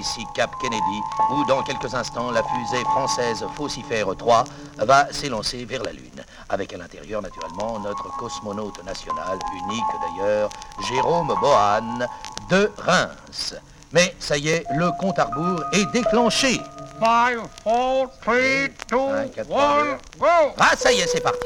Allô, allô, ici Cap Kennedy, où dans quelques instants, la fusée française Faucifère 3 va s'élancer vers la Lune. Avec à l'intérieur, naturellement, notre cosmonaute national, unique d'ailleurs, Jérôme Bohan, de Reims. Mais ça y est, le compte à rebours est déclenché. 5, 4, 3, 2, Un, quatre, trois, 1, deux. go! Ah, ça y est, c'est parti.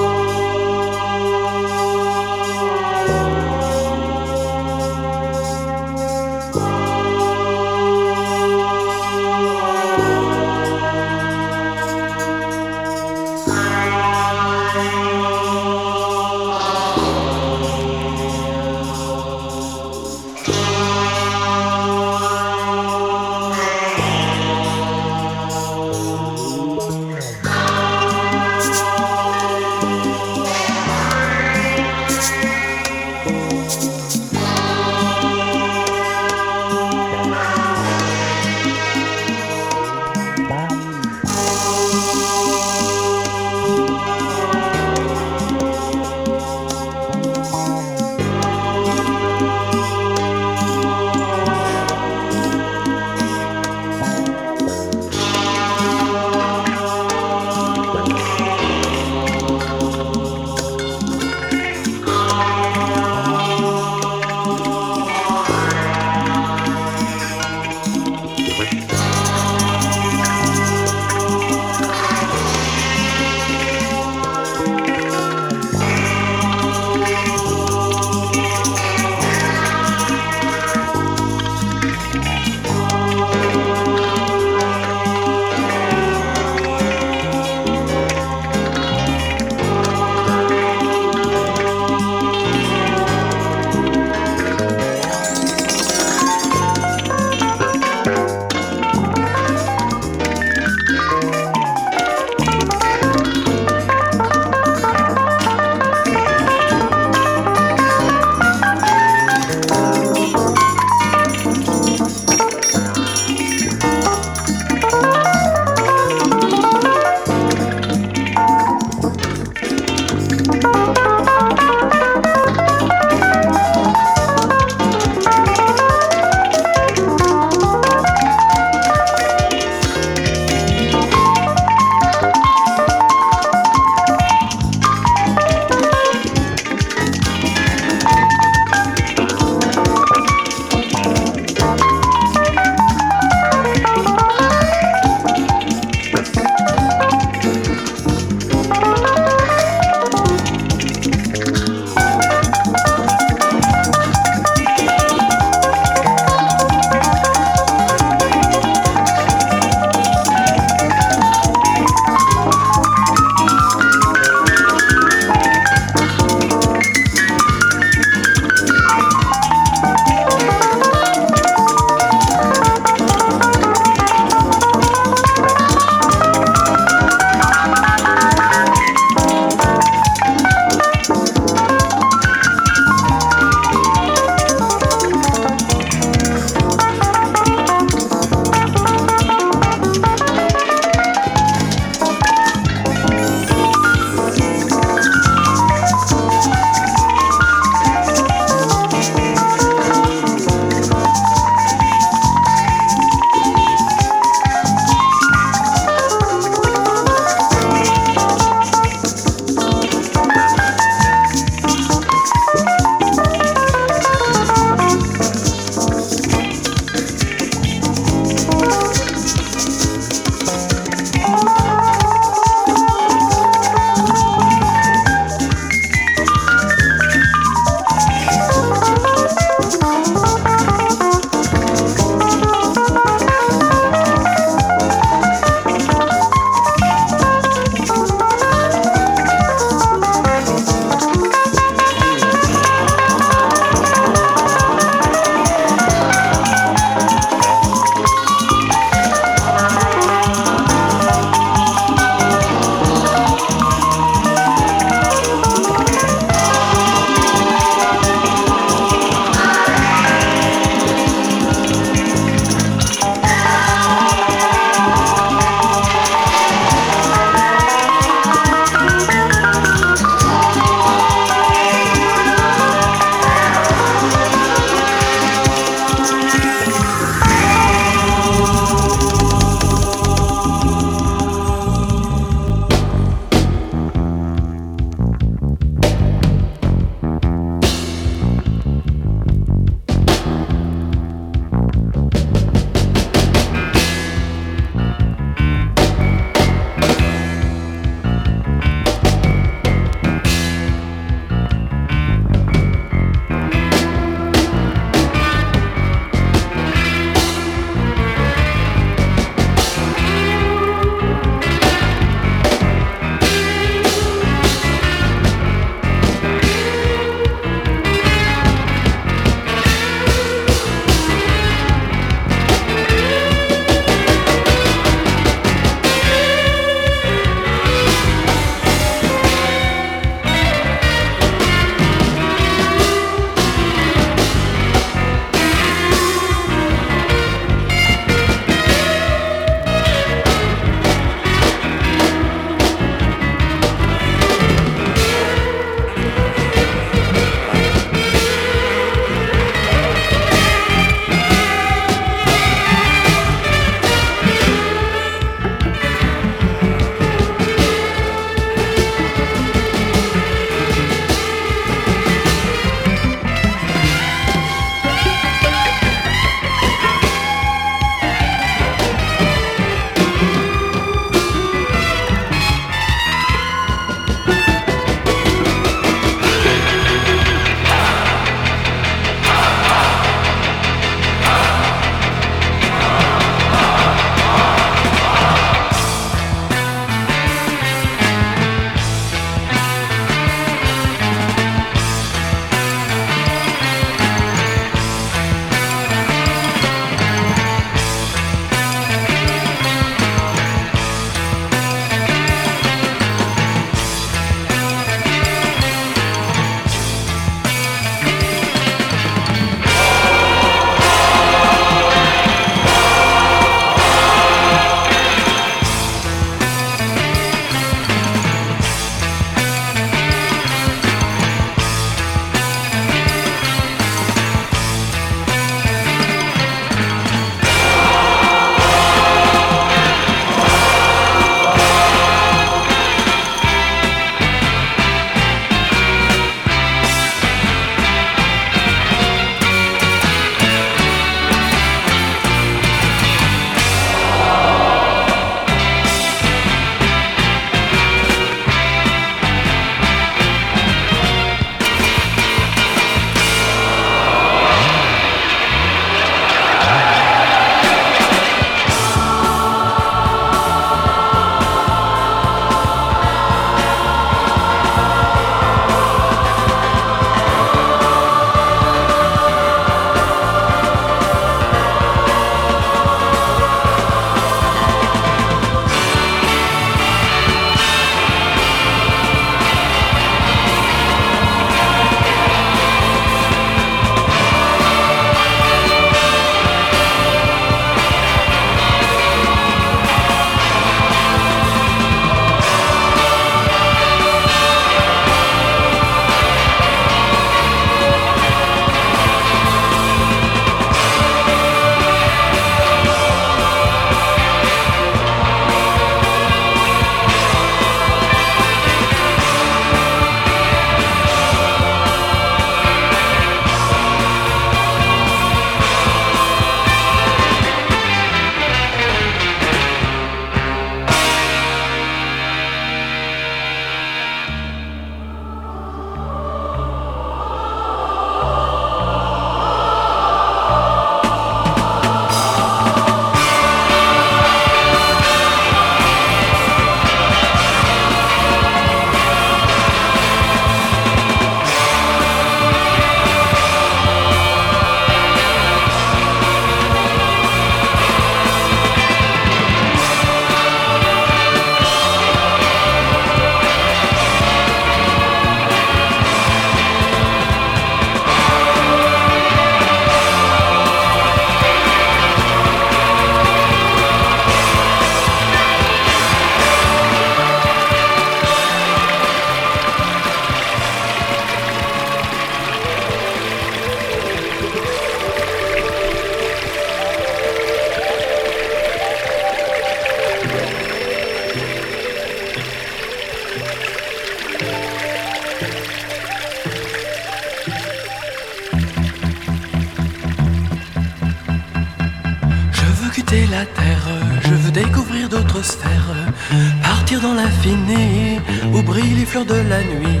De la nuit.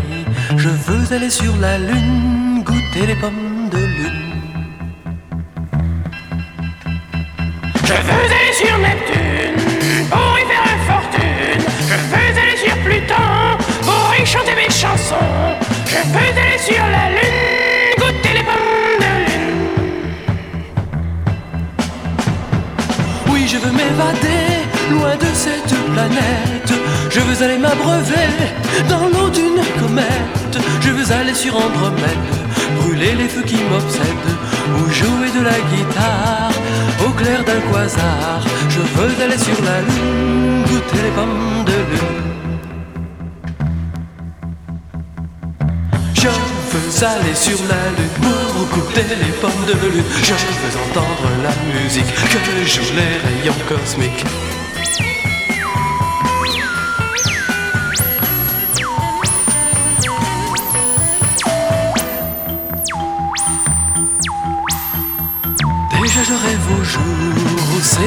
Je veux aller sur la lune, goûter les pommes de lune. Je veux aller sur Neptune pour y faire une fortune. Je veux aller sur Pluton pour y chanter mes chansons. Je veux aller sur la lune, goûter les pommes de lune. Oui, je veux m'évader loin de cette planète. Je veux aller m'abreuver dans l'eau d'une comète. Je veux aller sur Andromède, brûler les feux qui m'obsèdent, ou jouer de la guitare au clair d'un quasar. Je veux aller sur la lune, goûter les pommes de lune. Je veux aller sur la lune pour goûter les pommes de lune. Je veux entendre la musique que jouent les rayons cosmiques.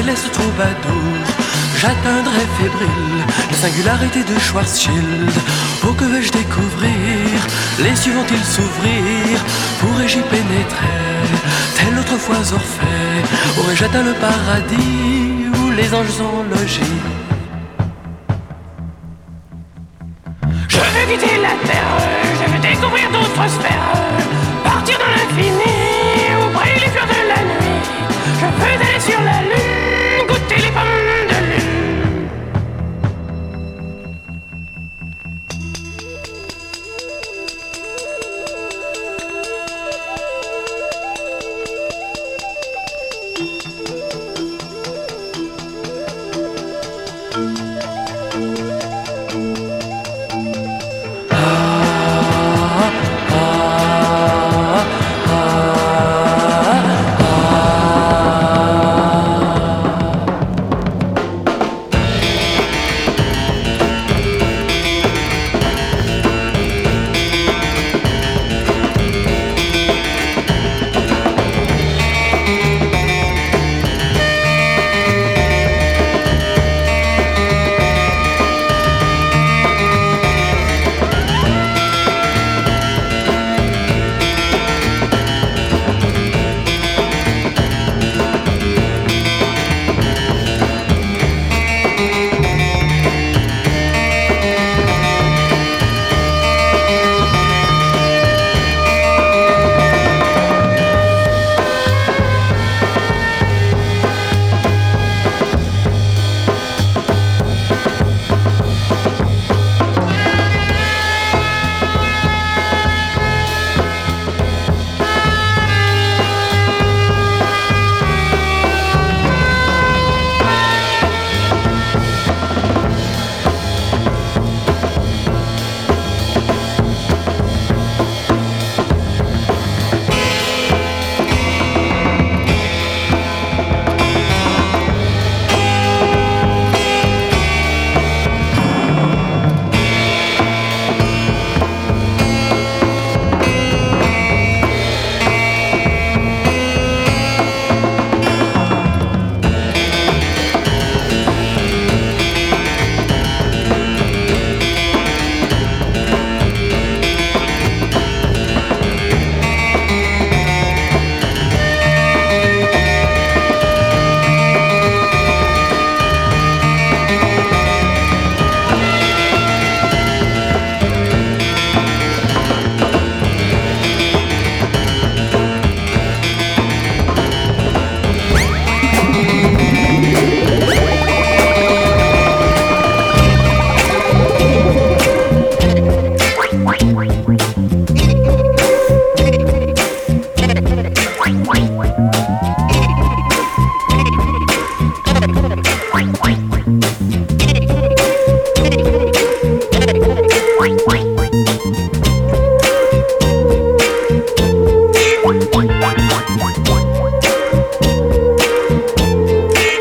Céleste troubadour. J'atteindrai fébrile la singularité de Schwarzschild. Oh que vais-je découvrir Les cieux vont-ils s'ouvrir Pourrais-je y pénétrer Tel autrefois Orphée Aurais-je atteint le paradis Où les anges sont logés Je veux quitter la terre, je veux découvrir d'autres sphères, partir dans l'infini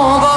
어